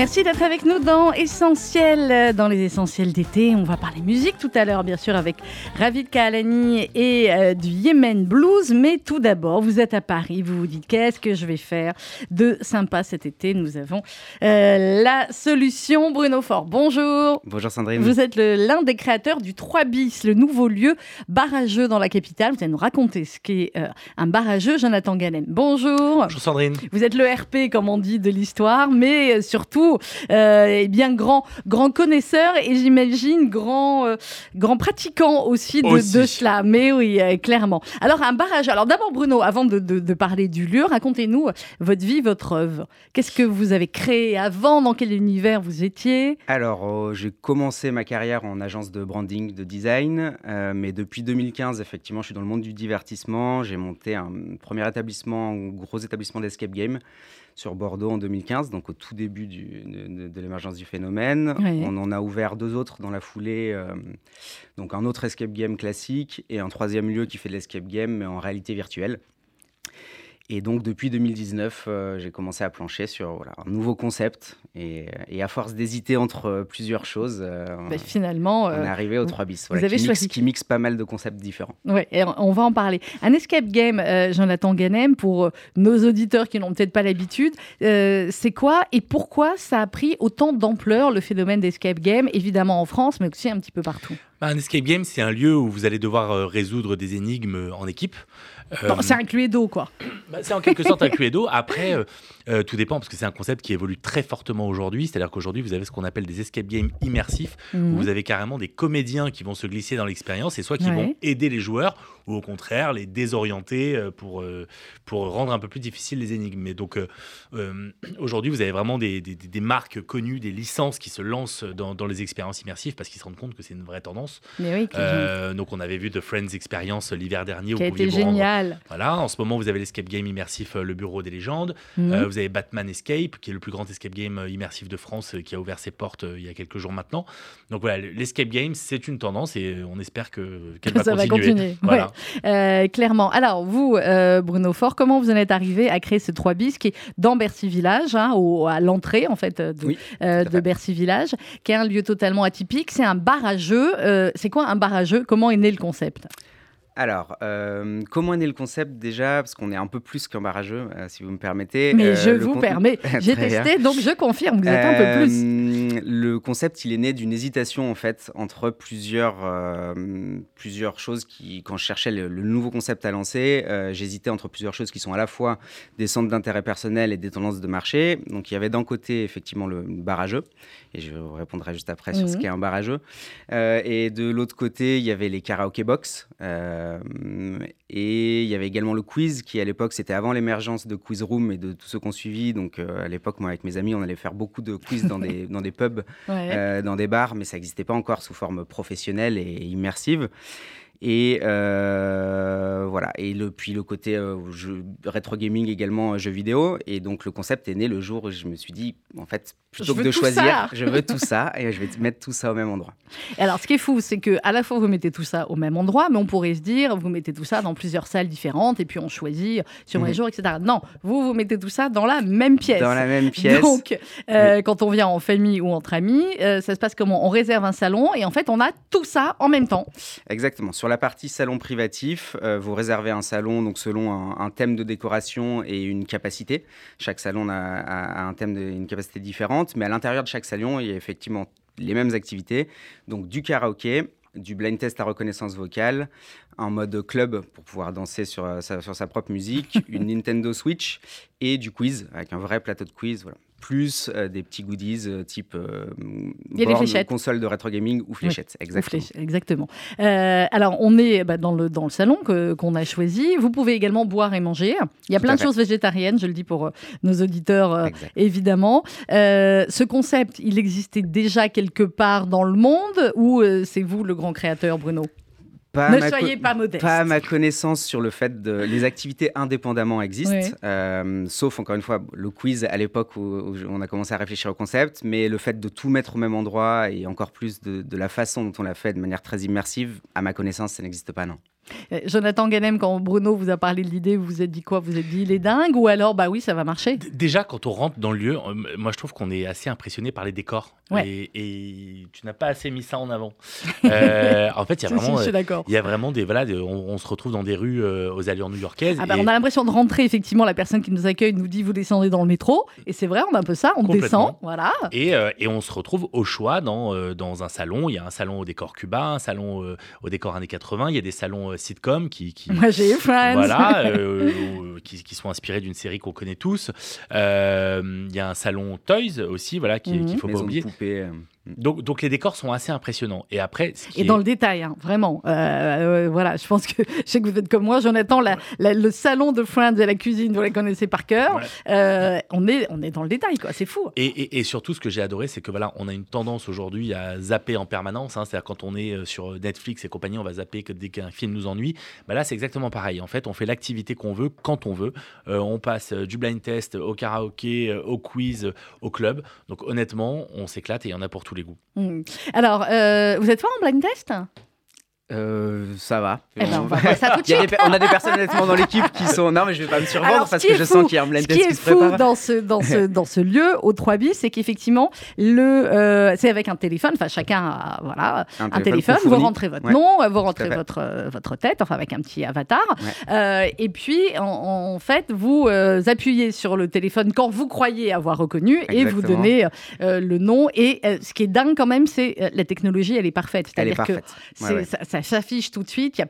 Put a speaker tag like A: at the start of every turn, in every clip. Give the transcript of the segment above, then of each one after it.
A: Merci d'être avec nous dans Essentiel, dans les Essentiels d'été. On va parler musique tout à l'heure, bien sûr, avec Ravid Kahalani et euh, du Yemen Blues. Mais tout d'abord, vous êtes à Paris, vous vous dites qu'est-ce que je vais faire de sympa cet été? Nous avons euh, la solution. Bruno Fort, bonjour.
B: Bonjour Sandrine.
A: Vous êtes l'un des créateurs du 3 bis, le nouveau lieu barrageux dans la capitale. Vous allez nous raconter ce qu'est euh, un barrageux. Jonathan Ganem, bonjour.
C: Bonjour Sandrine.
A: Vous êtes le RP, comme on dit, de l'histoire, mais surtout euh, et bien grand, grand connaisseur et j'imagine grand, euh, grand pratiquant aussi de, de, cela. Mais oui, euh, clairement. Alors un barrage. Alors d'abord Bruno, avant de, de, parler du lieu, racontez-nous votre vie, votre œuvre. Qu'est-ce que vous avez créé avant? Dans quel univers vous étiez?
B: Alors j'ai commencé ma carrière en agence de branding, de design, mais depuis 2015, effectivement, je suis dans le monde du divertissement. J'ai monté un premier établissement, un gros établissement d'escape game sur Bordeaux en 2015, donc au tout début de, l'émergence du phénomène. On en a ouvert deux autres dans la foulée, euh, donc un autre escape game classique et un troisième lieu qui fait de l'escape game mais en réalité virtuelle. Et donc, depuis 2019, euh, j'ai commencé à plancher sur voilà, un nouveau concept. Et, et à force d'hésiter entre euh, plusieurs choses, euh,
A: bah, finalement,
B: on est arrivé au 3 bis. Voilà, vous avez qui, choisi... mixe, qui mixe pas mal de concepts différents.
A: Oui, et on va en parler. Un escape game, Jonathan Ganem, pour nos auditeurs qui n'ont peut-être pas l'habitude, c'est quoi et pourquoi ça a pris autant d'ampleur, le phénomène d'escape game, évidemment en France, mais aussi un petit peu partout?
C: Bah, Un escape game, c'est un lieu où vous allez devoir résoudre des énigmes en équipe.
A: C'est un cluedo, quoi.
C: Bah, c'est en quelque sorte un cluedo. Après, euh, euh, tout dépend parce que c'est un concept qui évolue très fortement aujourd'hui. C'est-à-dire qu'aujourd'hui, vous avez ce qu'on appelle des escape games immersifs où mhm. vous avez carrément des comédiens qui vont se glisser dans l'expérience et soit qui vont aider les joueurs ou au contraire les désorienter euh, pour, pour rendre un peu plus difficile les énigmes. Mais donc aujourd'hui, vous avez vraiment des, des, marques connues, des licences qui se lancent dans, dans les expériences immersives parce qu'ils se rendent compte que c'est une vraie tendance.
A: Mais oui,
C: donc on avait vu The Friends Experience l'hiver dernier.
A: Qui a été génial.
C: Voilà, en ce moment, vous avez l'escape game immersif Le Bureau des légendes. Mhm. vous avez Batman Escape, qui est le plus grand escape game euh, immersif de France, euh, qui a ouvert ses portes euh, il y a quelques jours maintenant. Donc voilà, l'escape game, c'est une tendance et on espère que qu'elle va,
A: va continuer. Voilà. Clairement. Alors vous, Bruno Fort, comment vous en êtes arrivé à créer ce 3 bis qui est dans Bercy Village, hein, au, à l'entrée en fait de, de Bercy Village, qui est un lieu totalement atypique. C'est un bar à jeu. c'est quoi un bar à jeu Comment est né le concept?
B: Alors, euh, comment est né le concept déjà? Parce qu'on est un peu plus qu'un barrageux, euh, si vous me permettez.
A: Mais euh, je vous permets. J'ai testé, donc je confirme, vous êtes un peu
B: plus. Le concept, il est né d'une hésitation, en fait, entre plusieurs, plusieurs choses qui, quand je cherchais le, nouveau concept à lancer, j'hésitais entre plusieurs choses qui sont à la fois des centres d'intérêt personnel et des tendances de marché. Donc, il y avait d'un côté, effectivement, le barrageux, et je répondrai juste après sur ce mhm. qu'est un barrageux. et de l'autre côté, il y avait les karaoke box. Euh, et il y avait également le quiz qui, à l'époque, c'était avant l'émergence de Quiz Room et de tous ceux qu'on suivi. Donc, euh, à l'époque, moi, avec mes amis, on allait faire beaucoup de quiz dans des, dans des pubs, euh, dans des bars, mais ça n'existait pas encore sous forme professionnelle et immersive. Et euh, voilà. Et le, puis le côté euh, rétro gaming également, euh, jeux vidéo. Et donc le concept est né le jour où je me suis dit, en fait, plutôt que de choisir, je veux tout ça et je vais mettre tout ça au même endroit.
A: alors ce qui est fou, c'est que à la fois vous mettez tout ça au même endroit, mais on pourrait se dire, vous mettez tout ça dans plusieurs salles différentes et puis on choisit sur les mhm. jours, etc. Non, vous, vous mettez tout ça dans la même pièce.
B: Dans la même pièce.
A: Donc, euh, quand on vient en famille ou entre amis, ça se passe comment? On réserve un salon et en fait, on a tout ça en même temps.
B: Exactement. Sur la partie salon privatif, euh, vous réservez un salon donc selon un, thème de décoration et une capacité. Chaque salon a, un thème, de, une capacité différente, mais à l'intérieur de chaque salon, il y a effectivement les mêmes activités. Donc du karaoké, du blind test à reconnaissance vocale, un mode club pour pouvoir danser sur euh, sur sa propre musique, une Nintendo Switch et du quiz avec un vrai plateau de quiz. Voilà plus euh, des petits goodies euh, type euh, console de rétro gaming ou fléchettes. Exactement.
A: exactement. alors, on est bah, dans, le, dans le salon qu'on a choisi. Vous pouvez également boire et manger. Il y a plein de choses végétariennes, je le dis pour nos auditeurs, évidemment. ce concept, il existait déjà quelque part dans le monde ou c'est vous le grand créateur, Bruno? Pas ne soyez pas modeste.
B: Pas à ma connaissance sur le fait de les activités indépendamment existent, euh, sauf encore une fois le quiz à l'époque où, on a commencé à réfléchir au concept, mais le fait de tout mettre au même endroit et encore plus de, de la façon dont on l'a fait de manière très immersive, à ma connaissance, ça n'existe pas non.
A: Euh, Jonathan Ganem, quand Bruno vous a parlé de l'idée, vous vous êtes dit quoi? Vous vous êtes dit il est dingue? Ou alors bah oui ça va marcher?
C: Déjà quand on rentre dans le lieu, euh, moi je trouve qu'on est assez impressionné par les décors et, tu n'as pas assez mis ça en avant. Euh, en fait il y a vraiment, il y a vraiment des voilà, on, se retrouve dans des rues aux allures new-yorkaises.
A: Ah bah, On a l'impression de rentrer effectivement. La personne qui nous accueille nous dit vous descendez dans le métro et c'est vrai on a un peu ça, on descend, voilà.
C: Et, et, on se retrouve au choix dans dans un salon. Il y a un salon au décor cubain, un salon au décor années 80. Il y a des salons sitcom qui, qui
A: Moi, j'ai Friends.
C: Voilà, euh, qui, qui, sont inspirés d'une série qu'on connaît tous. Euh, il y a un salon Toys aussi, voilà, qu'il ne faut pas oublier. Poupées, euh. Donc, donc, les décors sont assez impressionnants. Et après,
A: et dans le détail, hein, vraiment. Euh, euh, voilà, je pense que je sais que vous êtes comme moi, Jonathan. La, le salon de Friends et la cuisine, vous les connaissez par cœur. Euh, on est on est dans le détail, quoi. C'est fou.
C: Et, et, surtout, ce que j'ai adoré, c'est que voilà, on a une tendance aujourd'hui à zapper en permanence. Hein, C'est-à-dire quand on est sur Netflix et compagnie, on va zapper que dès qu'un film nous ennuie. Bah là, c'est exactement pareil. En fait, on fait l'activité qu'on veut quand on veut. on passe du blind test au karaoké, au quiz, au club. Donc honnêtement, on s'éclate et il y en a pour les goûts.
A: Hmm. Alors, euh, vous êtes fort en blind test?
B: Euh, ça va.
A: Eh ben, on, va ça tout de suite.
B: on a des personnes honnêtement dans l'équipe qui sont. Non, mais je vais pas me survendre parce que je sens qu'il y a un blind test qui se
A: prépare. Ce qui est fou dans ce, dans, ce, dans ce lieu, au 3 bis, c'est qu'effectivement, le, euh, c'est avec un téléphone. Enfin, chacun a voilà, un, téléphone. vous rentrez votre nom, vous rentrez votre, votre tête, enfin, avec un petit avatar. Euh, et puis, en, fait, vous appuyez sur le téléphone quand vous croyez avoir reconnu et vous donnez le nom. Et ce qui est dingue quand même, c'est la technologie, elle est parfaite. C'est-à-dire que ça s'affiche tout de suite.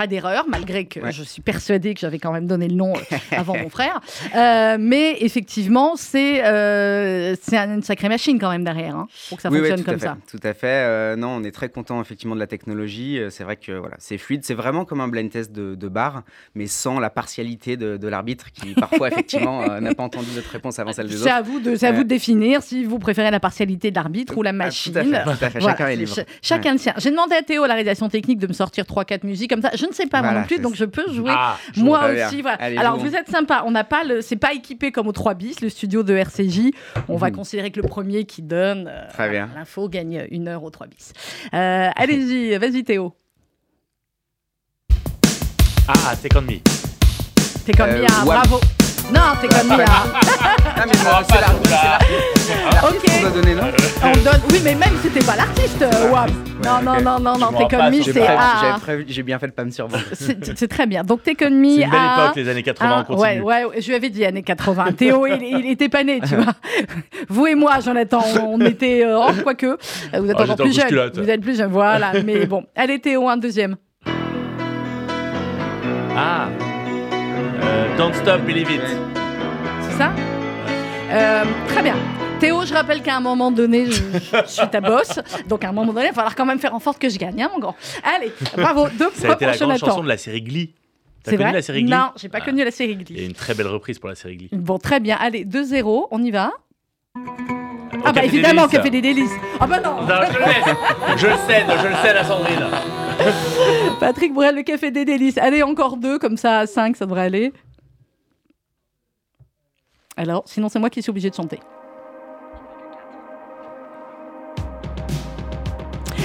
A: Pas d'erreur, malgré que je suis persuadée que j'avais quand même donné le nom euh, avant mon frère. Euh, mais effectivement, c'est euh, une sacrée machine quand même derrière, hein, pour que ça fonctionne comme ça.
B: Tout à fait. non, on est très content effectivement de la technologie. C'est vrai que voilà, c'est fluide. C'est vraiment comme un blind test de, de bar, mais sans la partialité de, de l'arbitre qui parfois effectivement n'a pas entendu notre réponse avant celle des autres.
A: C'est à vous de, à vous de définir si vous préférez la partialité de l'arbitre ou la machine.
B: Ah, tout à fait. Chacun est libre.
A: chacun le sien. J'ai demandé à Théo, la réalisation technique, de me sortir 3-4 musiques comme ça. Je ne sais pas moi non plus, donc je peux jouer ah, moi aussi. Alors vous êtes sympa, on n'a pas le, c'est pas équipé comme au 3 bis, le studio de RCJ. On va mhm. considérer que le premier qui donne euh, l'info gagne une heure au 3 bis. Euh, allez-y, vas-y Théo.
C: Ah, Take On Me.
A: Take On Me, ah, bravo. Non, Take On Me. Ah, mais c'est
B: l'artiste
A: Ok. On doit donner, non On donne. Oui, mais même si c'était pas l'artiste, Wam. Non, non, non, non, non, Take On Me, c'est A.
B: J'ai bien fait de pas me survendre.
A: C'est très bien. Donc Take On Me.
C: C'est une belle époque, les années 80, on
A: continue. Ouais, ouais, je lui avais dit années 80. Théo, il, était pas né, tu vois. Vous et moi, Jonathan, on était. Euh, oh, quoique. Vous êtes ah, encore plus jeune. Vous êtes plus jeune, voilà. Mais bon. Allez, Théo, un deuxième.
C: Ah. Euh, don't Stop, Believe It.
A: C'est ça euh, Très bien. Théo, je rappelle qu'à un moment donné, je, suis ta boss. Donc à un moment donné, il va falloir quand même faire en sorte que je gagne, hein, mon grand. Allez, bravo. Deux
C: Ça a été la grande chanson de la série Glee. T'as connu la série Glee
A: Non, j'ai pas ah. connu la série Glee.
C: Il y a une très belle reprise pour la série Glee.
A: Bon, très bien. Allez, 2-0, on y va. ah bah évidemment, Café des délices. Ah bah non.
C: non je, le je le cède, je le cède à Sandrine.
A: Patrick Bruel, le Café des délices. Allez, encore deux, comme ça, 5, ça devrait aller. Alors, sinon c'est moi qui suis obligé de chanter.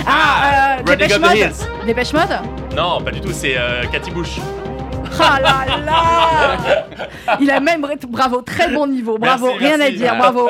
C: Ah, euh, Dépêche Mode
A: Dépêche Mode?
C: Non, pas du tout, c'est euh, Cathy Bush.
A: Ah là là Il a même bravo, très bon niveau, bravo, rien à dire, bravo.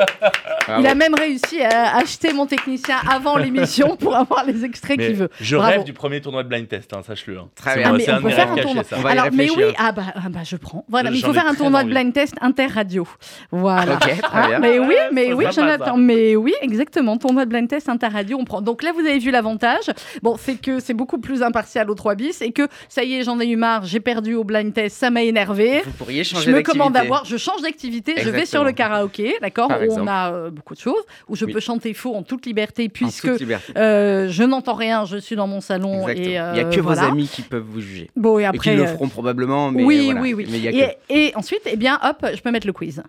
A: Il a même réussi à acheter mon technicien avant l'émission pour avoir les extraits qu'il veut.
C: Je rêve du premier tournoi de blind test, hein, sache-le. Hein.
B: Très bien.
A: Ah, on peut faire un tournoi. Alors, mais oui, ah bah, ah bah, je prends. Voilà, mais il faut faire un tournoi de blind test inter-radio. Voilà.
B: Ok, très bien.
A: mais oui, mais oui, Jonathan, mais oui, exactement. Tournoi de blind test inter-radio, on prend. Donc là, vous avez vu l'avantage. Bon, c'est que c'est beaucoup plus impartial au 3 bis et que ça y est, j'en ai eu marre, j'ai perdu au blind test, ça m'a énervé.
B: Vous pourriez changer
A: Je me commande d'avoir, je change d'activité, je vais sur le karaoké, d'accord, où on a euh, beaucoup de choses, où je peux chanter faux en toute liberté, puisque euh, je n'entends rien, je suis dans mon salon. Et, Il n'y
B: a que vos amis qui peuvent vous juger.
A: Bon, et après.
B: qui le feront probablement, mais.
A: Oui, oui, oui. et, et, ensuite, eh bien, hop, je peux mettre le quiz.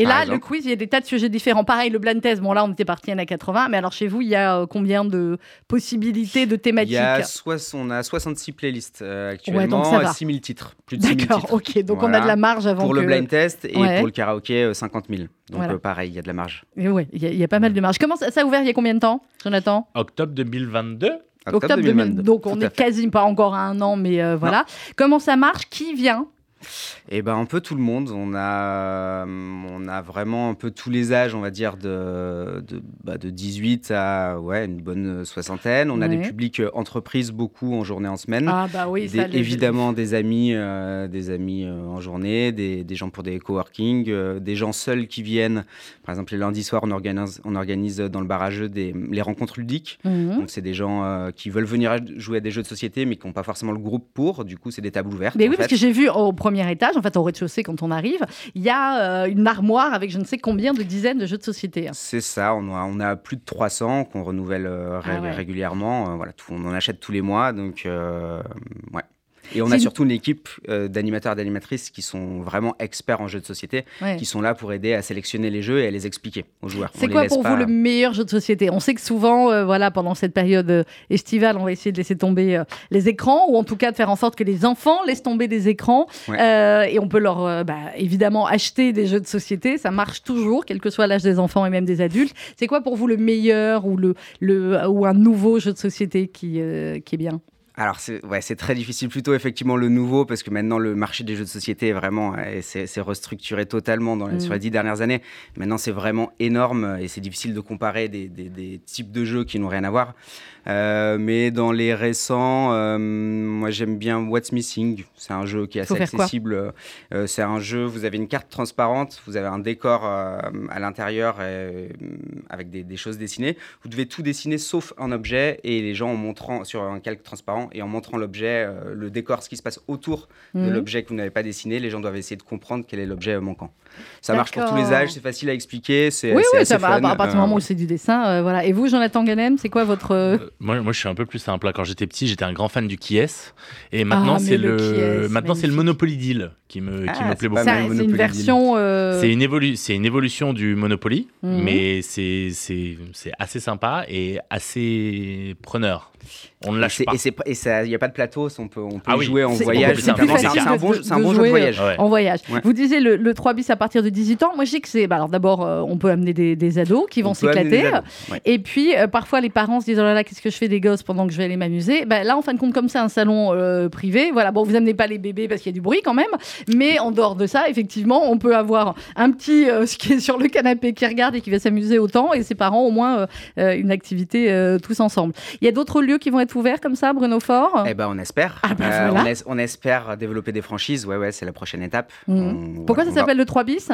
A: Et là, le quiz, il y a des tas de sujets différents. Pareil, le blind test, bon là, on était parti à 80, mais alors chez vous, il y a combien de possibilités de thématiques
B: il y a On a 66 playlists actuellement, ouais, 6000 titres, plus de 6000
A: D'accord, ok, donc on a de la marge avant
B: Pour le blind test et pour le karaoké, 50 000. Donc pareil, il y a de la marge.
A: Oui, il y, a pas mal de marge. Comment ça, ça a ouvert il y a combien de temps, Jonathan?
C: Octobre 2022
A: Octobre, 2022. Donc on est quasi pas encore à un an, mais euh, voilà. Comment ça marche? Qui vient
B: eh ben, un peu tout le monde. On a, on a vraiment un peu tous les âges, on va dire, de, de, bah, de 18 à ouais, une bonne soixantaine. On a des publics euh, entreprises beaucoup en journée, en semaine.
A: Ah, bah oui,
B: ça, évidemment, des amis, euh, des amis euh, en journée, des, des, gens pour des coworking, des gens seuls qui viennent. Par exemple, les lundis soirs, on organise, on organise dans le barrageux des, les rencontres ludiques. Mhm. Donc, c'est des gens qui veulent venir jouer à des jeux de société, mais qui n'ont pas forcément le groupe pour. Du coup, c'est des tables ouvertes.
A: Mais oui, parce que j'ai vu au premier étage, en fait, au rez-de-chaussée, quand on arrive, il y a euh, une armoire avec je ne sais combien de dizaines de jeux de société.
B: C'est ça, on a, on a plus de 300 qu'on renouvelle euh, ah régulièrement. Euh, voilà, on en achète tous les mois, donc ouais. Et on a surtout une équipe euh, d'animateurs et d'animatrices qui sont vraiment experts en jeux de société, qui sont là pour aider à sélectionner les jeux et à les expliquer aux joueurs.
A: C'est quoi pour vous le meilleur jeu de société? On sait que souvent, euh, voilà, pendant cette période euh, estivale, on va essayer de laisser tomber les écrans, ou en tout cas de faire en sorte que les enfants laissent tomber des écrans. et on peut leur, bah, évidemment, acheter des jeux de société. Ça marche toujours, quel que soit l'âge des enfants et même des adultes. C'est quoi pour vous le meilleur ou, le, le, ou un nouveau jeu de société qui, qui est bien?
B: Alors c'est ouais, très difficile plutôt effectivement le nouveau parce que maintenant le marché des jeux de société est vraiment c'est restructuré totalement dans sur les mm. dix dernières années. Maintenant c'est vraiment énorme et c'est difficile de comparer des, des, des, types de jeux qui n'ont rien à voir. Euh, mais dans les récents, euh, moi j'aime bien What's Missing. C'est un jeu qui est assez accessible. Euh, c'est un jeu, vous avez une carte transparente, vous avez un décor à l'intérieur avec des, choses dessinées. Vous devez tout dessiner sauf un objet et les gens en montrant sur un calque transparent et en montrant l'objet, le décor, ce qui se passe autour de mhm. l'objet que vous n'avez pas dessiné, les gens doivent essayer de comprendre quel est l'objet manquant. Ça marche pour tous les âges, c'est facile à expliquer. C'est
A: oui, oui,
B: ça
A: va. À partir du moment où c'est du dessin, voilà. Et vous, Jonathan Ganem, c'est quoi votre
C: moi, moi, je suis un peu plus simple. Quand j'étais petit, j'étais un grand fan du Kies. Et maintenant, ah, c'est le, maintenant c'est le Monopoly Deal qui me, qui me ah, plaît beaucoup.
A: C'est une version.
C: Euh, c'est une, évolu une évolution du Monopoly, mhm. mais c'est assez sympa et assez preneur. On ne lâche pas.
B: Et il n'y a pas de plateau, on peut, on peut ah jouer en voyage. C'est un, bon, jeu de voyage.
A: En voyage. Vous disiez le, 3 bis à partir de 18 ans. Moi, je dis que c'est. Bah, alors d'abord, euh, on peut amener des, ados qui vont s'éclater. Et puis, euh, parfois, les parents se disent Oh là là, qu'est-ce que je fais des gosses pendant que je vais aller m'amuser? Bah, Là, en fin de compte, comme c'est un salon euh, privé, voilà, bon, vous amenez pas les bébés parce qu'il y a du bruit quand même. Mais en dehors de ça, effectivement, on peut avoir un petit ce qui est sur le canapé qui regarde et qui va s'amuser autant et ses parents, au moins, une activité tous ensemble. Il y a d'autres lieux qui vont être ouverts comme ça, Bruno Fort
B: Eh ben, on espère.
A: Ah bah,
B: euh, on, espère développer des franchises. Ouais, ouais, c'est la prochaine étape.
A: Mmh. Pourquoi ça s'appelle le 3 bis?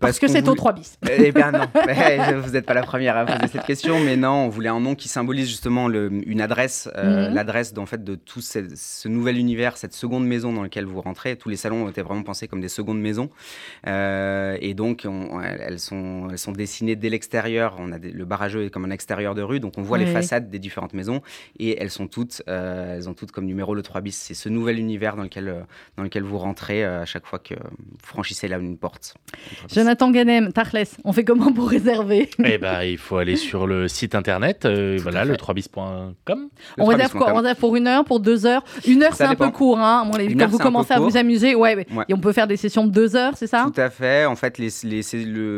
A: Parce, que c'est au 3 bis.
B: Eh bien non, eh, vous n'êtes pas la première à poser cette question, mais non, on voulait un nom qui symbolise justement le, une adresse, euh, mhm. l'adresse en fait de tout ce, nouvel univers, cette seconde maison dans laquelle vous rentrez. Tous les salons étaient vraiment pensés comme des secondes maisons, euh, et donc elles sont elles sont dessinées dès l'extérieur. On a le barrageux est comme un extérieur de rue, donc on voit les façades des différentes maisons, et elles sont toutes euh, elles ont toutes comme numéro le 3 bis. C'est ce nouvel univers dans lequel dans lequel vous rentrez à chaque fois que vous franchissez là une porte.
A: Jonathan Ganem, Tachles, on fait comment pour réserver
C: Eh ben, il faut aller sur le site internet, euh, voilà, le 3bis.com.
A: On réserve quoi On réserve pour une heure, pour deux heures Une heure, c'est un peu court, hein Quand vous commencez à vous amuser, ouais, Et on peut faire des sessions de deux heures, c'est ça?
B: Tout à fait. En fait, les,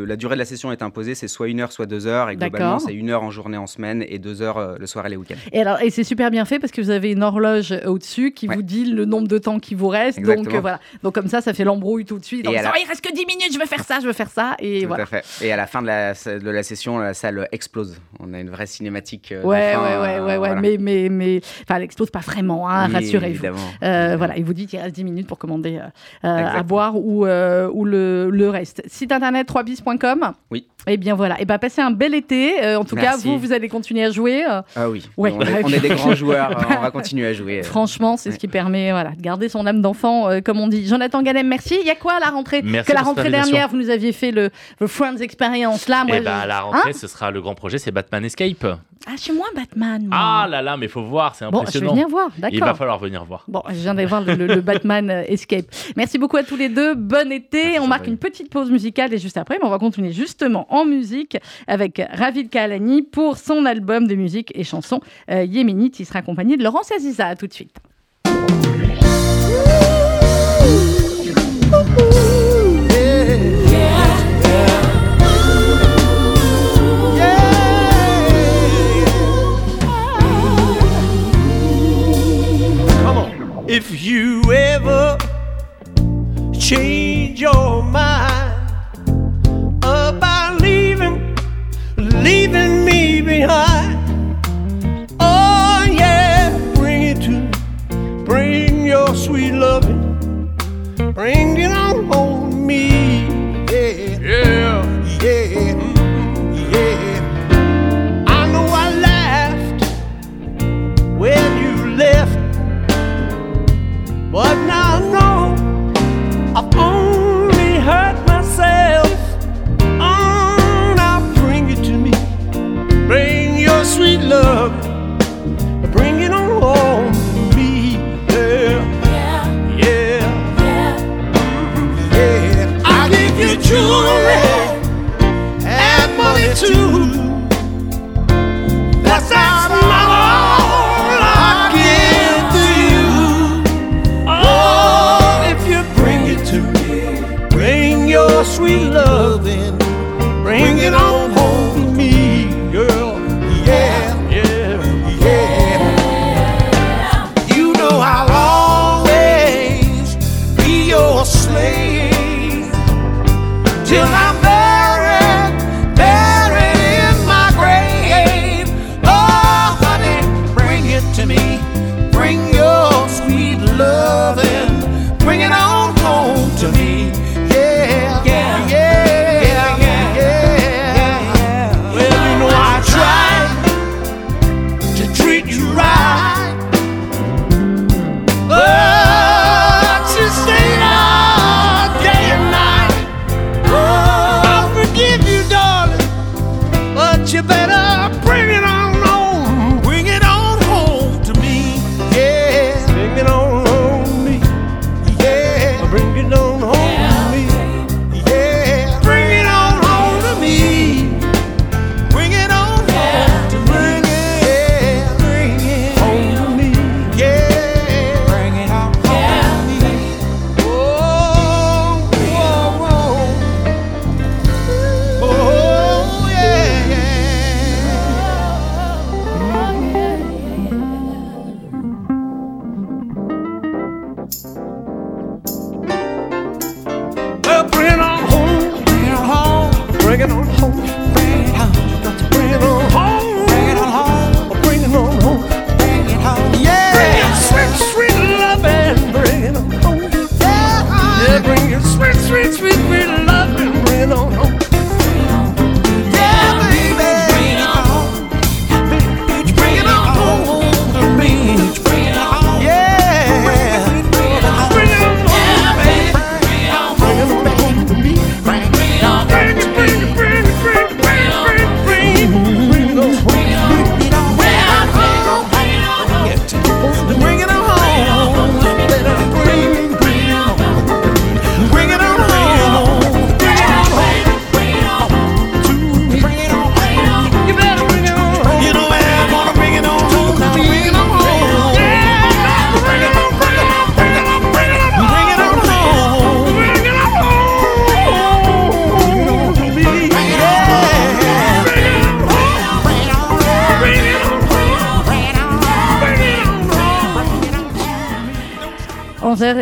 B: la durée de la session est imposée, c'est soit une heure, soit deux heures. Et globalement, c'est une heure en journée en semaine et deux heures euh, le soir et les week-ends.
A: Et, alors, et c'est super bien fait parce que vous avez une horloge au-dessus qui vous dit le nombre de temps qui vous reste. Donc euh, voilà. Donc comme ça, ça fait l'embrouille tout de suite. il reste que 10 minutes, je veux faire ça, je veux faire ça. Et voilà.
B: Et à la fin de la, de la session, la salle explose. On a une vraie cinématique.
A: Euh, ouais, ouais, ouais, ouais, ouais, Mais, mais, mais, enfin, elle explose pas vraiment, hein, rassurez-vous. Euh, voilà, il vous dit qu'il reste 10 minutes pour commander euh, à boire ou, ou le, le, reste. Site internet 3bis.com.
B: Oui.
A: Et eh bien voilà. Et eh bien passez un bel été. en tout cas, vous, vous allez continuer à jouer.
B: Ah oui. Ouais. On, est, des grands joueurs. on va continuer à jouer.
A: Franchement, c'est ce qui permet voilà, de garder son âme d'enfant, comme on dit. Jonathan Ganem, merci. Il y a quoi à la rentrée?
C: Merci
A: Que la rentrée dernière, vous nous aviez fait le, Friends Experience là.
C: Moi, Et eh bah, ben, à la rentrée, hein ce sera le grand projet, c'est Batman Escape.
A: Ah, chez moi, Batman.
C: Ah là là, mais faut voir, c'est impressionnant.
A: Bon, je vais venir voir, d'accord.
C: Il va falloir venir voir.
A: Bon, je viens d'aller voir le, Batman euh, Escape. Merci beaucoup à tous les deux. Bon été. on marque une petite pause musicale et juste après, on va continuer justement en musique avec Ravid Kalani pour son album de musique et chansons euh, Yéménite. Il sera accompagné de Laurence Aziza. À tout de suite.
D: If you ever change your mind about leaving, leaving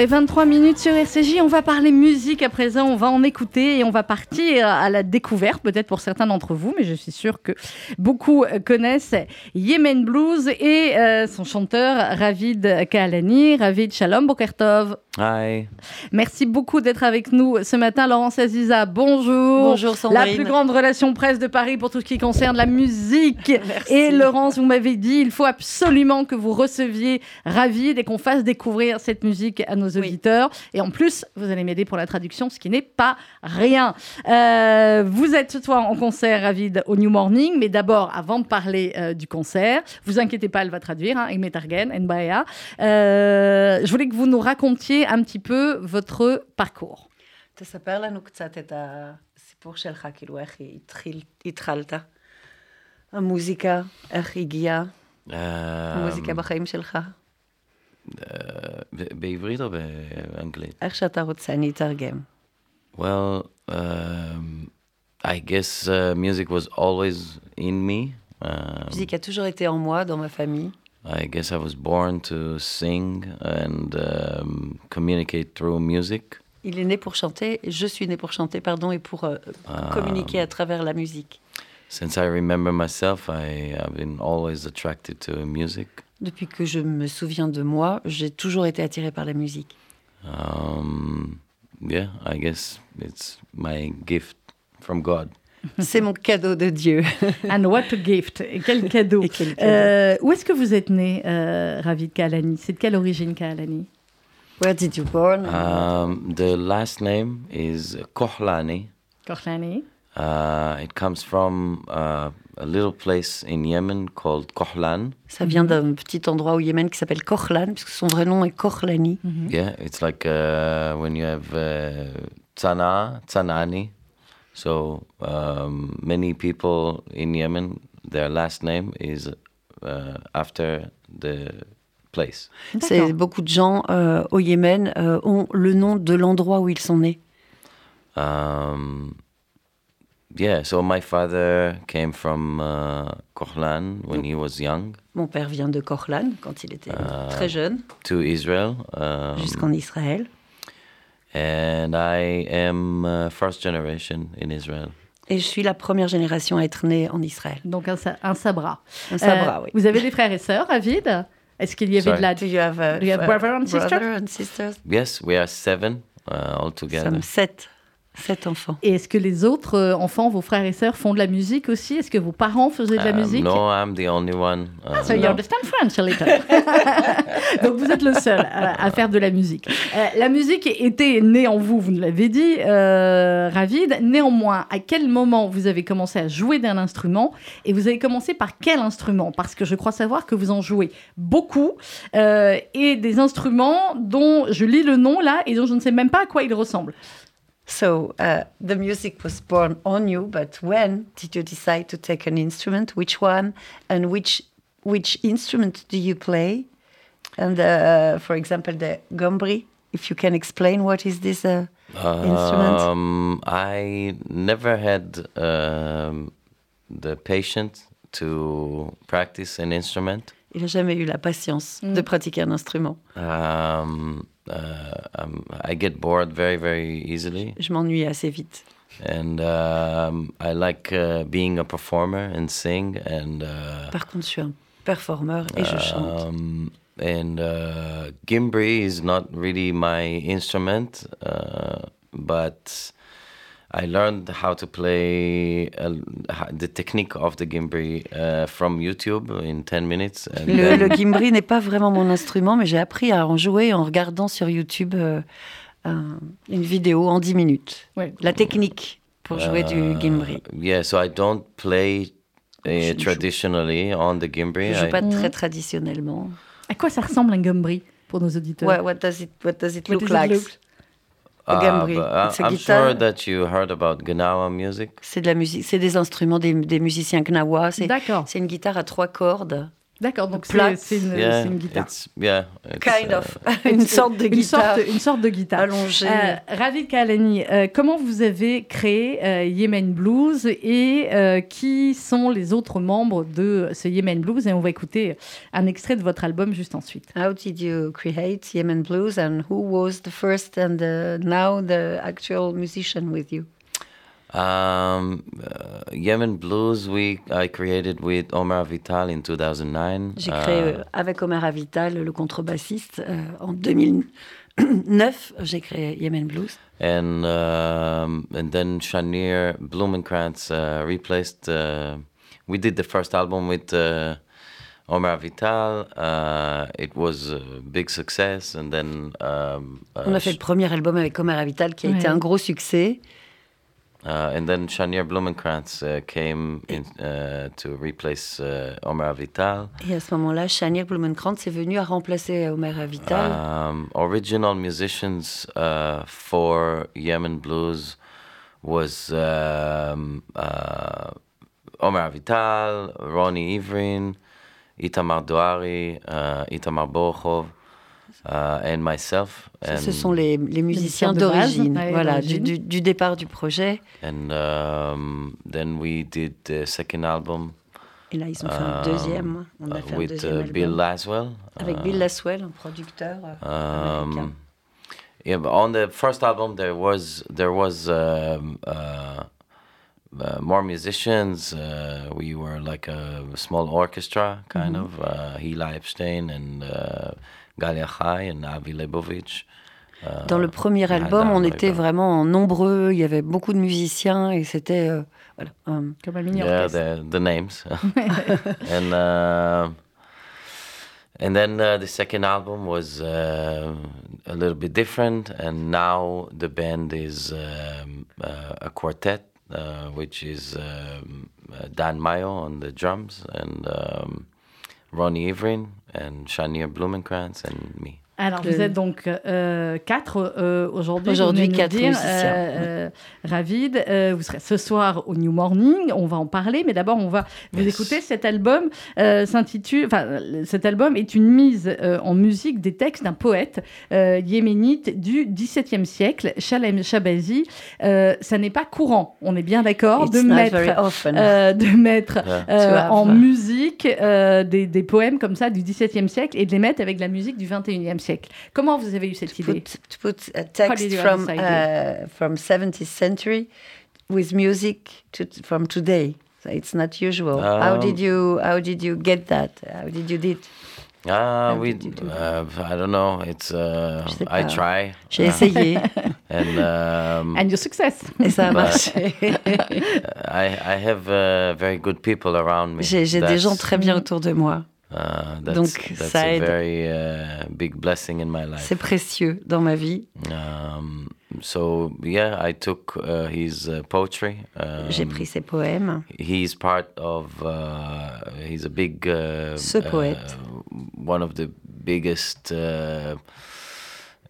A: 23 minutes sur RCJ. On va parler musique à présent. On va en écouter et on va partir à la découverte, peut-être pour certains d'entre vous, mais je suis sûre que beaucoup connaissent Yemen Blues et euh, son chanteur Ravid Kalani. Ravid Shalom Bokertov.
E: Hi.
A: Merci beaucoup d'être avec nous ce matin, Laurence Aziza. Bonjour.
F: Bonjour, Sandrine.
A: La plus grande relation presse de Paris pour tout ce qui concerne la musique. Et Laurence, vous m'avez dit, il faut absolument que vous receviez Ravid et qu'on fasse découvrir cette musique à nos auditeurs Et en plus, vous allez m'aider pour la traduction, ce qui n'est pas rien. Euh, vous êtes ce soir en concert, Ravid, au New Morning. Mais d'abord, avant de parler euh, du concert, vous inquiétez pas, elle va traduire, hein, Metargen, Nbaya. Euh, je voulais que vous nous racontiez un petit peu votre parcours.
F: תספר לנו קצת את הסיפור שלך, כאילו איך התחיל, התחלת, המוזיקה, איך הגיעה, המוזיקה בחיים שלך.
E: בעברית או באנגלית?
F: איך שאתה רוצה, אני אתרגם.
E: Well, um, I guess uh, music was always in me.
F: La musique a toujours été en moi, dans ma famille.
E: I guess I was born to sing and um, communicate through music.
F: Il est né pour chanter, je suis né pour chanter, pardon, et pour euh,
E: Ah.
F: communiquer à travers la musique.
E: Since I remember myself, I have been always attracted to music.
F: Depuis que je me souviens de moi, j'ai toujours été attirée par la musique.
E: Um, yeah, I guess it's my gift from God.
F: C'est mon cadeau de Dieu.
A: And what a gift Et quel cadeau,
F: Et quel cadeau.
A: Euh, Où est-ce que vous êtes né, euh, Ravid Kahalani C'est de quelle origine, Kahalani
F: Where did you born?
E: Um, the last name is Kohlani.
A: Korlani.
E: Uh, it comes from uh, a little place in Yemen called Kohlan.
F: Ça vient d'un petit endroit au Yémen qui s'appelle Korlan, puisque son vrai nom est Korlani.
E: Yeah, it's like uh, when you have uh, Tzana, Tzanani. So um, many people in Yemen, their last name is uh, after the place.
F: C'est beaucoup de gens euh, au Yémen euh, ont le nom de l'endroit où ils sont nés.
E: Um, yeah, so my father came from uh, Kohlan when he was young
F: Mon père vient de Korlan quand il était très jeune,
E: to Israel. Um,
F: jusqu'en Israël.
E: and I am uh, first generation in Israel.
F: Et je suis la première génération à être née en Israël.
A: Donc un, sa- un sabra.
F: Un sabra,
A: Euh,
F: oui.
A: Vous avez des frères et sœurs, Ravid Est-ce qu'il y avait
E: Sorry.
A: de la...
F: Do you have, a,
A: Do you have
F: a
A: brother and sister?
F: brother and sisters?
E: Yes, we are seven uh, all
F: Nous
E: together.
F: sommes sept, sept enfants.
A: Et est-ce que les autres euh, enfants, vos frères et sœurs, font de la musique aussi? Est-ce que vos parents faisaient de la
E: Um,
A: musique?
E: no, I'm the only one. Uh,
A: So you understand French a little. Donc vous êtes le seul à, à faire de la musique. Euh, la musique était née en vous, vous nous l'avez dit, euh, Ravid. Néanmoins, à quel moment vous avez commencé à jouer d'un instrument? Et vous avez commencé par quel instrument? Parce que je crois savoir que vous en jouez beaucoup euh, et des instruments dont je lis le nom là et dont je ne sais même pas à quoi ils ressemblent.
F: So uh, the music was born on you, but when did you decide to take an instrument? Which one? And which which instrument do you play? And uh, for example, the gombri. If you can explain what is this uh, instrument?
E: Um, I never had um, the patience to practice an instrument.
F: Il n'a jamais eu la patience de pratiquer un instrument.
E: Um, uh, um, I get bored very, very easily,
F: Je m'ennuie assez vite.
E: and um, I like uh, being a performer and sing, and uh,
F: Par contre, je suis un performeur et je chante.
E: um, and uh, gimbri is not really my instrument, uh, but I learned how to play uh, the technique of the gimbri uh, from YouTube in 10 minutes. And
F: Le,
E: then-
F: le gimbri n'est pas vraiment mon instrument, mais j'ai appris à en jouer en regardant sur YouTube euh, un- une vidéo en 10 minutes.
A: Ouais.
F: La technique pour jouer du gimbri.
E: yeah, so I don't play uh,
F: Je-
E: traditionally on the gimbri.
F: Je joue
E: I-
F: pas très traditionnellement.
A: À quoi ça ressemble un gumbree pour nos auditeurs?
F: What, what does it What does it
A: What
F: look
A: does it
F: like?
A: look-
E: Ah,
F: gimbri.
E: but I-
F: It's a
E: I'm
F: guitar.
E: sure that you heard about Gnawa music.
F: C'est de la musique, c'est des instruments des, des musiciens gnawa.
A: D'accord,
F: c'est une guitare à trois cordes.
A: D'accord. Donc c'est une,
E: Yeah,
A: une guitare.
E: it's yeah, it's,
F: Kind
E: uh,
F: of. une sorte de
A: Une
F: guitare
A: sorte, une sorte de guitare.
F: allongée.
A: Euh, Ravid Kahalani, euh, comment vous avez créé euh, Yemen Blues et euh, qui sont les autres membres de ce Yemen Blues? Et on va écouter un extrait de votre album juste ensuite.
F: How did you create Yemen Blues and who was the first and the, now the actual musician with you?
E: Um, uh, Yemen Blues, we I created with Omar Vital in 2009.
F: J'ai créé uh, avec Omar Avital, le contrebassiste, euh, en 2009. J'ai créé Yemen Blues.
E: And um, and then Shanir Blumenkrantz uh, replaced. Uh, we did the first album with. Uh, Omar Vital. Uh, it was a big success, and then. Um,
F: uh, On a fait le premier album avec Omar Vital qui a ouais. été un gros succès.
E: Uh, and then Shania Blumenkrantz uh, came in, uh, to replace uh, Omar Vital.
F: Et à ce moment-là, Shania Blumenkrantz est venu à remplacer Omar Vital.
E: Um, original musicians uh, for Yemen Blues was um, uh, Omar Vital, Ronnie Ivrin, Itamar Douari, Itamar Bochov. Uh, and myself.
F: And ce sont les, les musiciens d'origine, ouais, voilà, du, du, du, départ du projet.
E: And um, then we did the second album.
F: Et là, ils ont fait un deuxième. On a
E: uh,
F: fait
E: with
F: un deuxième
E: uh,
F: album.
E: Bill Laswell.
F: Avec Bill Laswell, un producteur euh, américain.
E: Um, yeah, but on the first album there was there was um, uh, uh, more musicians. Uh, we were like a small orchestra, kind
F: Mhm.
E: of. Uh, Hila Epstein and uh, Galia Chai and Avi Lebovich. Uh,
F: Dans le premier album, on était vraiment nombreux. Il y avait beaucoup de musiciens et c'était euh, voilà.
A: Comme un mini
E: Yeah, the the names. and uh, and then uh, the second album was uh, a little bit different, and now the band is um, uh, a quartet, uh, which is um, uh, Dan Mayo on the drums and um, Ronnie Ivrin and Shania Blumenkrantz and me.
A: Alors,
F: Le-
A: vous êtes donc euh, quatre euh, aujourd'hui.
F: Aujourd'hui, quatre
A: dire,
F: musiciens.
A: euh, euh, Ravid, euh, vous serez ce soir au New Morning. On va en parler, mais d'abord, on va vous
E: Yes.
A: écouter. Cet album euh, s'intitule. Enfin, cet album est une mise euh, en musique des textes d'un poète euh, yéménite du XVIIe siècle, Shalem Shabazi. Euh, ça n'est pas courant. On est bien d'accord
F: It's
A: de
F: not
A: mettre. euh, de mettre
E: Yeah.
A: euh,
F: To have-
A: en musique euh, des, des poèmes comme ça du XVIIe siècle et de les mettre avec la musique du XXIe siècle. Comment vous avez eu cette
F: to
A: idée?
F: put, to put a text from uh, from 17th century with music to, from today. So it's not usual. how
E: Um,
F: did you how did you get that? How did you did?
E: Ah,
F: How
E: we.
F: did
E: Uh, I don't know. It's. Uh, I
F: pas.
E: try.
F: J'ai
E: Uh,
F: essayé
E: And um,
A: And your success.
F: et ça a marché.
E: I I have uh, very good people around me.
F: J'ai des gens très bien autour de moi.
E: Uh, that's,
F: Donc,
E: that's
F: ça
E: a
F: aide.
E: very uh, big blessing in my life.
F: C'est précieux dans ma vie.
E: Um, so yeah, I took uh, his uh, poetry. Um,
F: J'ai pris ses poèmes.
E: He's part of. Uh, he's a big. Uh,
F: Ce poète.
E: one of the biggest.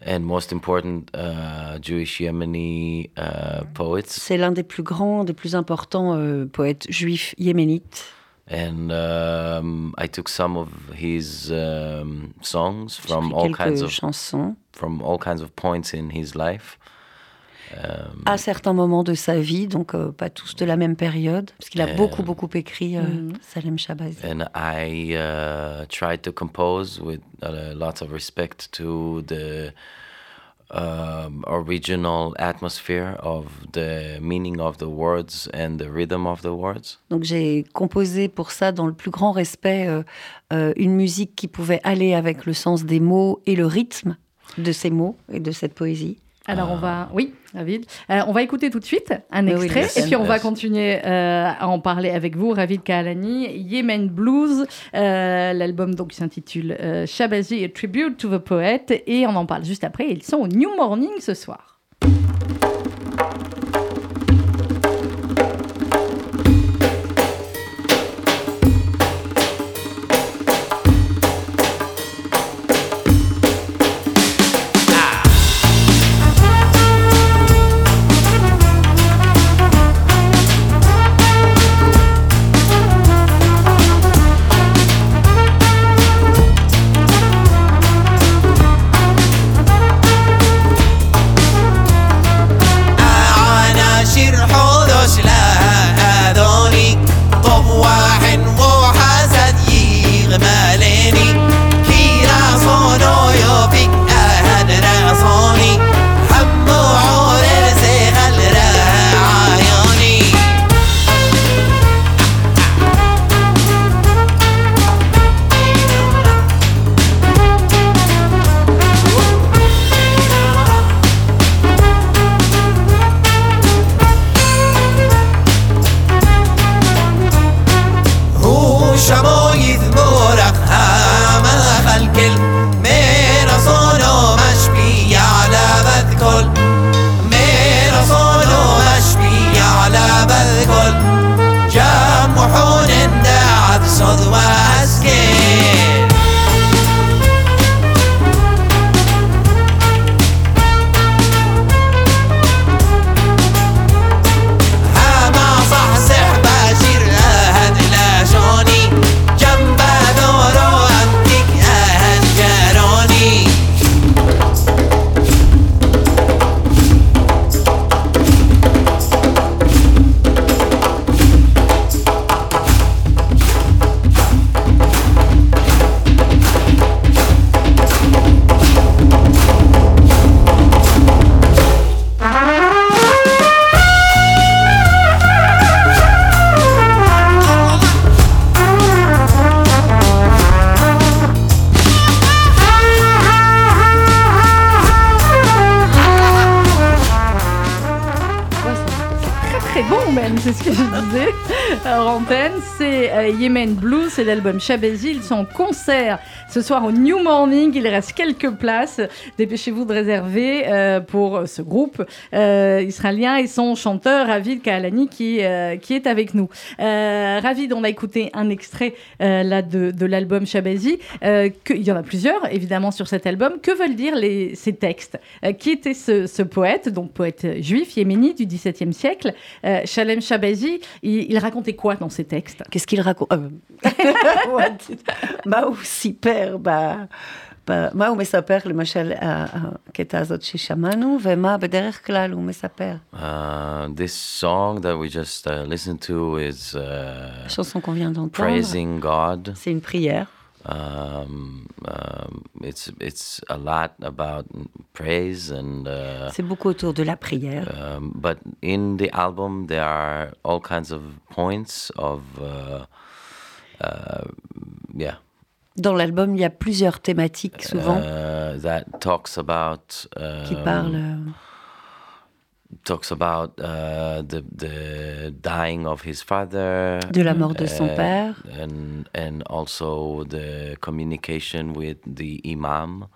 E: And most important uh, Jewish Yemeni uh, poets.
F: C'est l'un des plus grands, des plus importants euh, poètes juifs yéménites.
E: And um, I took some of his um, songs
F: J'ai
E: from
F: pris
E: all kinds
F: quelques
E: of
F: chansons
E: from all kinds of points in his life. Um,
F: à certains moments de sa vie, donc euh, pas tous de la même période, parce qu'il a beaucoup beaucoup écrit euh,
A: Mhm.
F: Salem Shabazi.
E: and I uh, tried to compose with a lot of respect to the um, original atmosphere of the meaning of the words and the rhythm of the words.
F: Donc j'ai composé pour ça, dans le plus grand respect, euh, euh, une musique qui pouvait aller avec le sens des mots et le rythme de ces mots et de cette poésie.
A: Alors on va, oui, Ravid, Euh, on va écouter tout de suite un
F: oui,
A: extrait et puis on va continuer euh, à en parler avec vous, Ravid Kahalani, Yemen Blues, euh, l'album donc s'intitule euh, Shabazi, a tribute to the poet et on en parle juste après. Ils sont au New Morning ce soir. Yemen Blues, c'est l'album Shabazzi. Ils sont en concert ce soir au New Morning. Il reste quelques places. Dépêchez-vous de réserver euh, pour ce groupe euh, israélien et son chanteur Ravid Kaalani qui, euh, qui est avec nous. Ravid, on a écouté un extrait là de, de l'album Shabazi. Il y en a plusieurs évidemment sur cet album. Que veulent dire ces textes? Qui était ce, poète, donc poète juif yéménite du XVIIe siècle, Shalem Shabazi il, il, racontait quoi dans ses textes?
F: Qu'est-ce qu'il raconte Bah aussi, père. סיפר ב... מה הוא מספר למשל הקטע הזאת ששמענו, ומה בדרך כלל הוא מספר?
E: Uh, this song that we just uh, listened to is uh,
F: chanson qu'on vient d'entendre.
E: Praising God.
F: C'est une prière.
E: Um, um, it's it's a lot about praise and. Uh,
F: C'est beaucoup autour de la prière.
E: Um, but in the album, there are all kinds of points of, uh, uh, yeah.
F: Dans l'album, il y a plusieurs thématiques souvent.
E: Uh, that talks about.
F: qui parlent.
E: Um, talks about uh, the the dying of his father,
F: de la mort de son
E: uh,
F: père,
E: and and also the communication with the imam.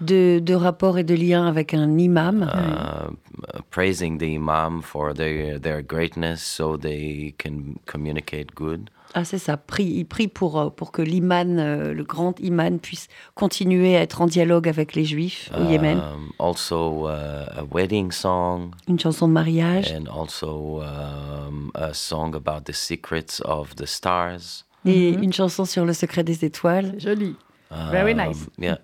F: De, de rapport et de lien avec un imam.
E: Uh, praising the imam for their their greatness, so they can communicate good.
F: Ah, c'est ça. Prie, il prie pour, euh, pour que l'imam, euh, le grand imam, puisse continuer à être en dialogue avec les Juifs au Yémen.
E: Um, also, uh, a wedding song.
F: Une chanson de mariage.
E: And also um, a song about the secrets of the stars.
F: Et mm -hmm. une chanson sur le secret des étoiles.
A: Joli. Very nice.
E: Um, yeah.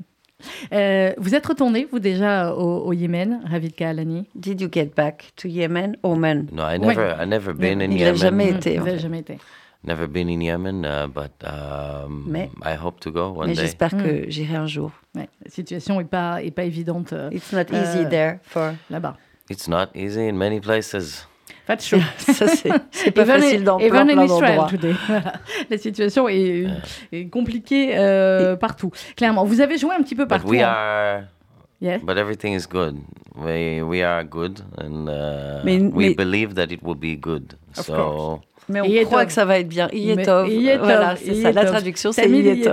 A: Euh, vous êtes retourné, vous déjà, au, au Yémen, Ravid Kahalani
F: Did you get back to Yemen, Oman
E: No, I never, I never been in
F: Il
E: Yemen.
F: n'a jamais été.
A: Vous n'avez jamais été.
E: Never been in Yemen, uh, but um,
F: Mais-
E: I hope to go one
F: Mais
E: day.
F: j'espère que j'irai un jour.
A: Ouais, la situation n'est pas, est pas évidente euh,
F: It's not easy
A: Euh,
F: there for.
A: là-bas.
E: It's not easy in many places.
A: Pas chaud.
F: Ça, c'est pas
A: Even-
F: facile dans plein, plein
A: Israel
F: d'endroits.
A: La situation est, est compliquée euh, partout. Clairement, vous avez joué un petit peu
E: But
A: partout.
E: we
A: hein.
E: are,
A: Yes.
E: but everything is good. We we are good, and uh,
F: Mais-
E: we
F: mais-
E: believe that it will be good.
A: Of
E: so
A: course.
F: Mais on croit que ça va être bien. Yetov. Voilà, c'est ça. La traduction, c'est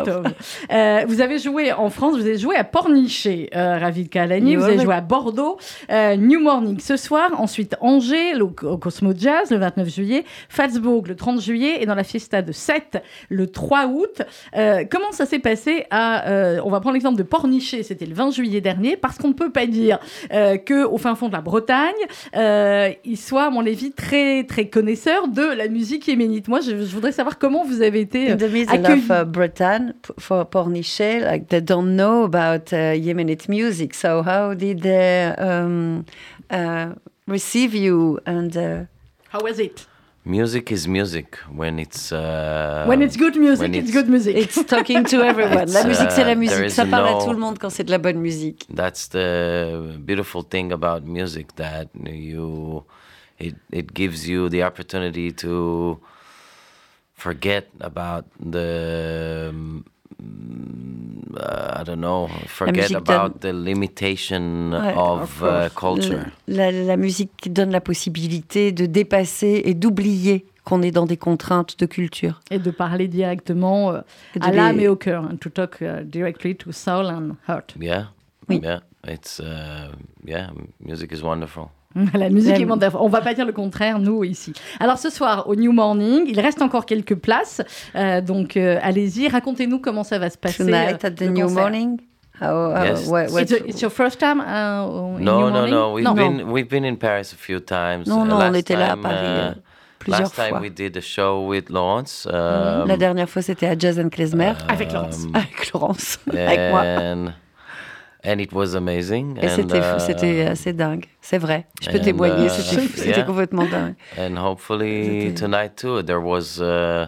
F: Yetov.
A: Euh, vous avez joué en France, vous avez joué à Pornichet, euh, Ravid Kalani. Vous avez joué à Bordeaux, euh, New Morning ce soir. Ensuite, Angers, le- au Cosmo Jazz, le 29 juillet. Falsbourg, le 30 juillet. Et dans la Fiesta de Sète, le 3 août. Euh, comment ça s'est passé à. euh, on va prendre l'exemple de Pornichet, c'était le 20 juillet dernier, parce qu'on ne peut pas dire qu'au fin fond de la Bretagne, il soit, à mon avis, très, très connaisseur de la musique yéménite. Moi, je, je voudrais savoir comment vous avez été.
F: In the middle
A: accueilli.
F: of uh, Bretagne, p- for Pornichet, like they don't know about uh, Yemenite music. So how did they um, uh, receive you? And uh,
A: How was it?
E: music is music when it's uh,
A: When it's good music, it's,
E: it's-
A: good music.
F: it's talking to everyone. La musique, c'est la
E: uh,
F: musique. Ça parle à
E: no-
F: tout le monde quand c'est de la bonne musique.
E: that's the beautiful thing about music that you it it gives you the opportunity to forget about the um, uh, I don't know forget about the limitation
F: Ouais,
E: of uh, culture
F: La, la musique donne la possibilité de dépasser et d'oublier qu'on est dans des contraintes de culture.
A: Et de parler directement euh, à
F: les-
A: l'âme et au cœur. and To talk uh, directly to soul and heart.
E: yeah
F: Oui.
E: yeah it's uh, yeah music is wonderful
A: La musique est wonderful. On va pas dire le contraire, nous, ici. Alors, ce soir, au New Morning, il reste encore quelques places. Euh, donc, euh, allez-y, racontez-nous comment ça va se passer.
F: Tonight
A: euh,
F: at the New
A: concert.
F: Morning? How, how-
E: Yes.
F: what- what-
A: It's, a- it's your first time uh, in
E: no
A: New
E: no
A: Morning?
E: no we've
A: Non.
E: been we've been in Paris a few times
F: Non,
E: Uh,
F: non, on
E: last
F: était là à
E: time,
F: Paris
E: uh,
F: plusieurs
E: Last time
F: fois.
E: we did a show with Lawrence. Um,
F: La dernière fois, c'était à Jazz and Klezmer.
A: Avec Laurence.
E: um,
F: avec Laurence, avec moi.
E: And, it was amazing.
F: Et
E: and,
F: c'était
E: uh,
F: c'était assez dingue. C'est vrai. Je peux
E: and,
F: témoigner.
E: uh,
F: C'était complètement dingue.
E: And hopefully tonight too. There was uh,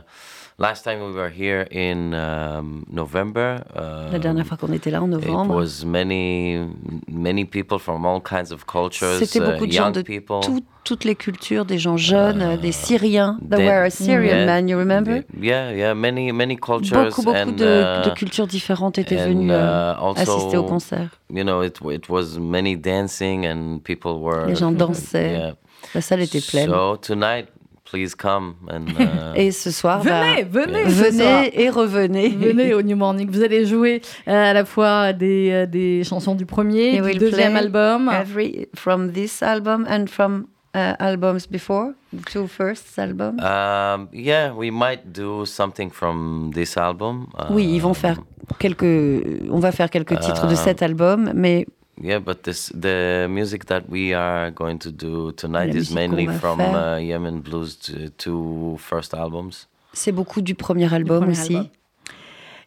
E: last time we were here in um, November. Uh,
F: La dernière fois qu'on était là en
E: It
F: novembre,
E: was many, many people from all kinds of cultures,
F: c'était
E: uh,
F: beaucoup de gens
E: young
F: de
E: people.
F: tout- toutes les cultures, des gens jeunes, euh, des Syriens. There were a Syrian
E: yeah,
F: man, you remember?
E: Yeah, yeah, many, many cultures.
F: Beaucoup, beaucoup
E: and,
F: de, de
E: uh,
F: cultures différentes étaient venues euh,
E: uh, also,
F: assister au concert.
E: You know, it it was many dancing and people were.
F: Les gens dansaient.
E: Yeah.
F: La salle était pleine.
E: So tonight, please come. And, uh,
F: et ce soir,
A: venez,
F: bah,
A: venez,
F: venez et revenez.
A: Venez au New Morning. Vous allez jouer euh, à la fois des, euh, des chansons du premier, et du deuxième album.
F: Every, from this album and from uh, albums before, the two first albums.
E: Um, yeah, we might do something from this album.
F: Oui, ils vont faire quelques. On va faire quelques titres de cet album, mais
E: Yeah, but this the music that we are going to do tonight is mainly from uh, Yemen Blues to, two first albums.
F: C'est beaucoup du premier album premier aussi. Album.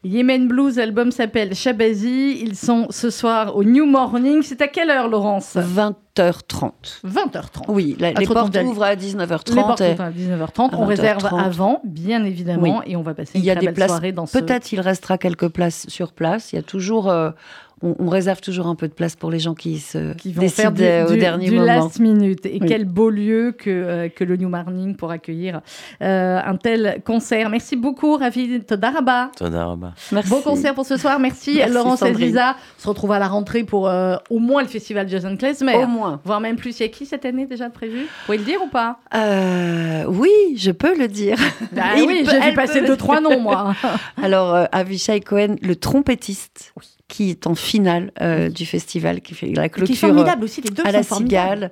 A: Yemen Blues, l'album s'appelle Shabazi. Ils sont ce soir au New Morning. C'est à quelle heure, Laurence?
F: 20h30.
A: 20h30.
F: Oui, les portes ouvrent à 19h30. Les
A: portes ouvrent à 19h30. On réserve avant, bien évidemment, et on va passer une Il y a des places, soirée dans ce...
F: Peut-être il restera quelques places sur place. Il y a toujours... Euh, on, réserve toujours un peu de place pour les gens qui se
A: qui vont faire du, au dernier du last minute. Et quel beau lieu que, euh, que le New Morning pour accueillir euh, un tel concert. Merci beaucoup, Ravi Todaraba.
E: Todaraba.
A: Merci. Beau concert pour ce soir. Merci, Merci Laurence Elisa. On se retrouve à la rentrée pour euh, au moins le festival Jason mais
F: Au moins.
A: Voire même plus. Il y a qui cette année déjà prévu? Vous pouvez le dire ou pas?
F: Oui, je peux le dire.
A: Bah oui, j'ai vu passer deux, trois noms, moi.
F: Alors, Avishai Cohen, le trompettiste. Oui qui est en finale euh, du festival, qui fait la clôture
A: formidable aussi, les deux
F: à
A: la
F: cigale.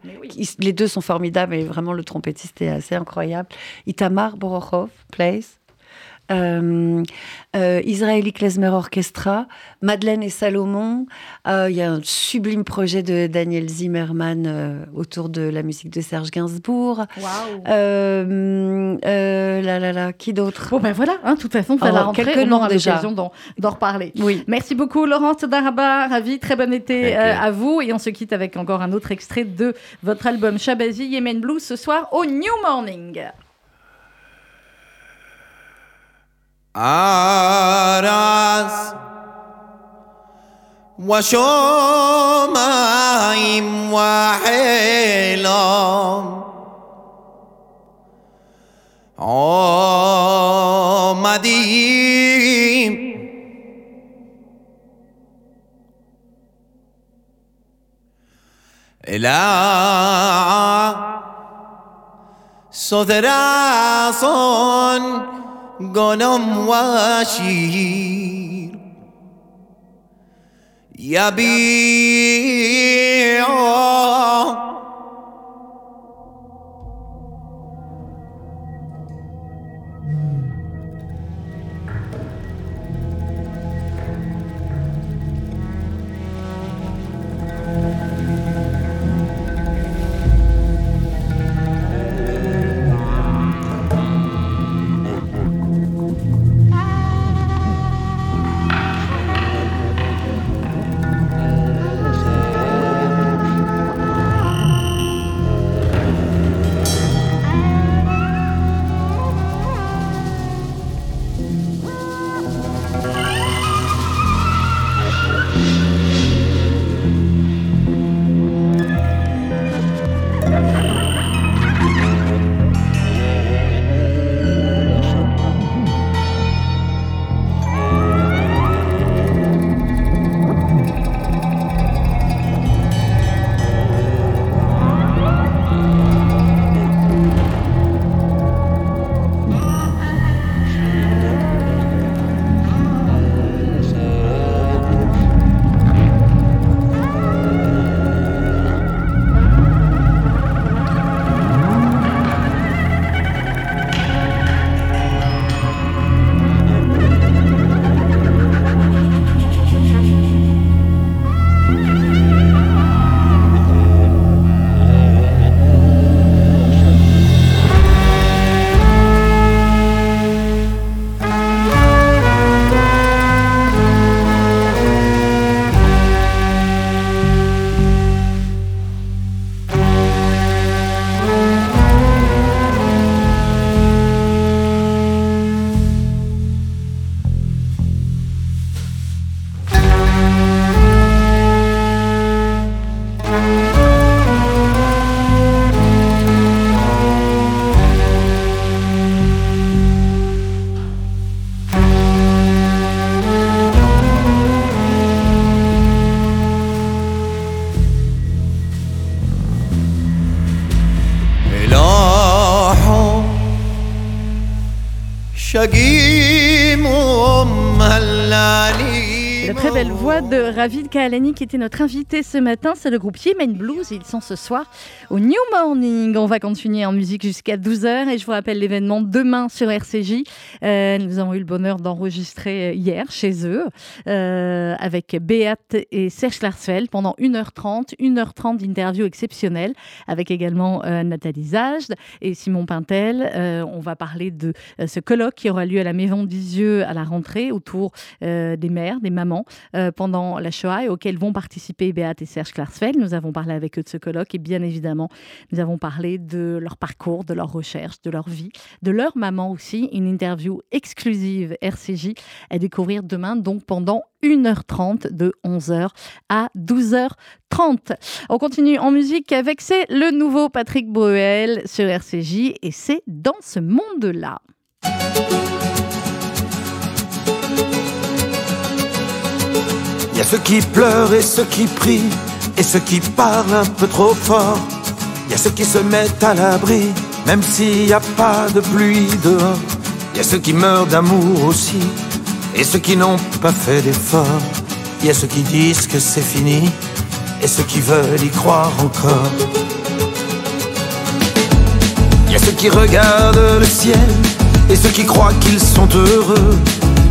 F: les deux sont formidables et vraiment le trompettiste est assez incroyable. Itamar Borochov plays. Euh, euh, Israeli Klezmer Orchestra, Madeleine et Salomon. Euh, il y a un sublime projet de Daniel Zimmerman euh, autour de la musique de Serge Gainsbourg.
A: Waouh
F: là, là, là, qui d'autre?
A: Bon, ben voilà, hein, de toute façon, ça la rentrée, quelques on aura l'occasion d'en reparler.
F: Oui.
A: Merci beaucoup, Laurence Daraba. Ravi, très bon été à vous. Et on se quitte avec encore un autre extrait de votre album Shabazi Yemen Blues ce soir au New Morning.
G: آراس وشومايم وحيلام آمدیم. إلى صدر صون غنم وشير يبيع
A: de Ravid Kahalani qui était notre invité ce matin, c'est le groupe Yemen Blues. Ils sont ce soir au New Morning. On va continuer en musique jusqu'à 12h et je vous rappelle l'événement demain sur RCJ. Euh, nous avons eu le bonheur d'enregistrer hier chez eux euh, avec Beat et Serge Larsfeld pendant 1h30, 1h30 d'interview exceptionnelle avec également euh, Nathalie Zajde et Simon Pintel. on va parler de ce colloque qui aura lieu à la Maison d'Isieux à la rentrée autour des mères, des mamans euh, la Shoah et auxquels vont participer Beat et Serge Klarsfeld. Nous avons parlé avec eux de ce colloque et bien évidemment, nous avons parlé de leur parcours, de leur recherche, de leur vie, de leur maman aussi. Une interview exclusive RCJ à découvrir demain, donc pendant 1h30 de 11h à 12h30. On continue en musique avec c'est le nouveau Patrick Bruel sur RCJ et c'est dans ce monde-là.
H: Il y a ceux qui pleurent et ceux qui prient, et ceux qui parlent un peu trop fort. Il y a ceux qui se mettent à l'abri, même s'il n'y a pas de pluie dehors. Il y a ceux qui meurent d'amour aussi, et ceux qui n'ont pas fait d'effort. Il y a ceux qui disent que c'est fini, et ceux qui veulent y croire encore. Il y a ceux qui regardent le ciel, et ceux qui croient qu'ils sont heureux.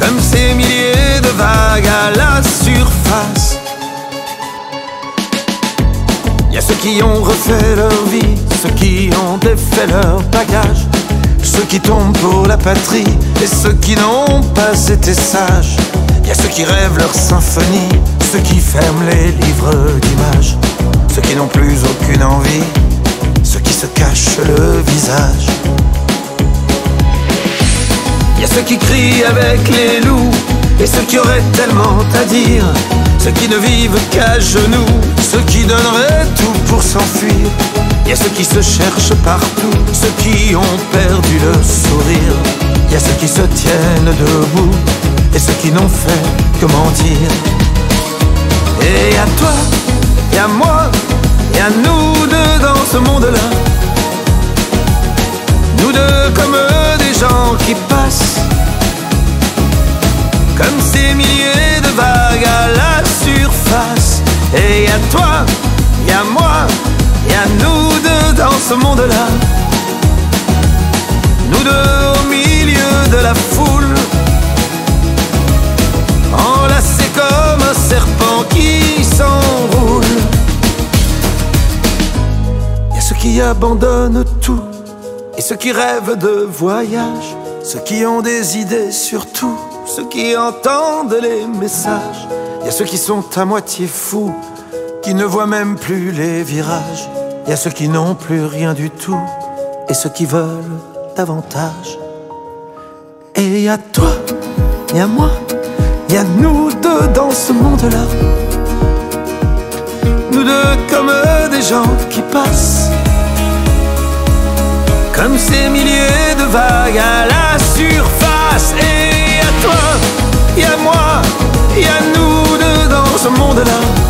H: comme ces milliers de vagues à la surface. Y a ceux qui ont refait leur vie, ceux qui ont défait leur bagage, ceux qui tombent pour la patrie et ceux qui n'ont pas été sages. Y a ceux qui rêvent leur symphonie, ceux qui ferment les livres d'images, ceux qui n'ont plus aucune envie, ceux qui se cachent le visage. Y a ceux qui crient avec les loups et ceux qui auraient tellement à dire. Ceux qui ne vivent qu'à genoux, ceux qui donneraient tout pour s'enfuir. Y a ceux qui se cherchent partout, ceux qui ont perdu le sourire. Y a ceux qui se tiennent debout et ceux qui n'ont fait que mentir. Et à toi, et à moi, et à nous deux dans ce monde-là. Monde-là Nous deux au milieu de la foule Enlacés comme un serpent qui s'enroule Y a ceux qui abandonnent tout et ceux qui rêvent de voyage, ceux qui ont des idées sur tout, ceux qui entendent les messages. Il y a ceux qui sont à moitié fous, qui ne voient même plus les virages. Il y a ceux qui n'ont plus rien du tout et ceux qui veulent davantage. Et il y a toi, il y a moi, il y a nous deux dans ce monde-là. Nous deux comme des gens qui passent, comme ces milliers de vagues à la surface. Et il y a toi, il y a moi, il y a nous deux dans ce monde-là.